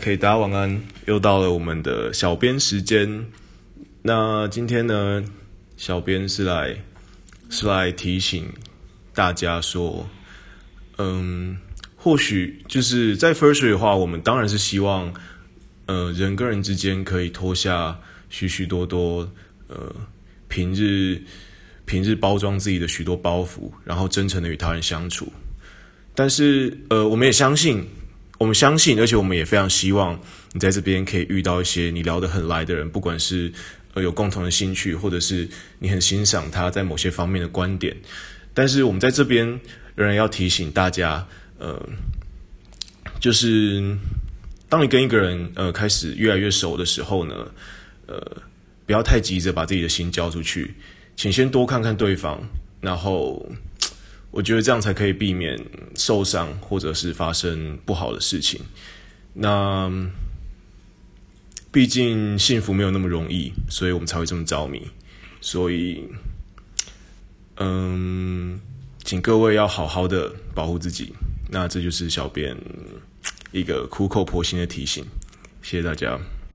可以，大家晚安。又到了我们的小编时间。那今天呢，小编是来是来提醒大家说，嗯，或许就是在 First 的话，我们当然是希望，呃，人跟人之间可以脱下许许多多呃平日平日包装自己的许多包袱，然后真诚的与他人相处。但是，呃，我们也相信。我们相信，而且我们也非常希望你在这边可以遇到一些你聊得很来的人，不管是呃有共同的兴趣，或者是你很欣赏他在某些方面的观点。但是我们在这边仍然要提醒大家，呃，就是当你跟一个人呃开始越来越熟的时候呢，呃，不要太急着把自己的心交出去，请先多看看对方，然后。我觉得这样才可以避免受伤，或者是发生不好的事情。那毕竟幸福没有那么容易，所以我们才会这么着迷。所以，嗯，请各位要好好的保护自己。那这就是小编一个苦口婆心的提醒。谢谢大家。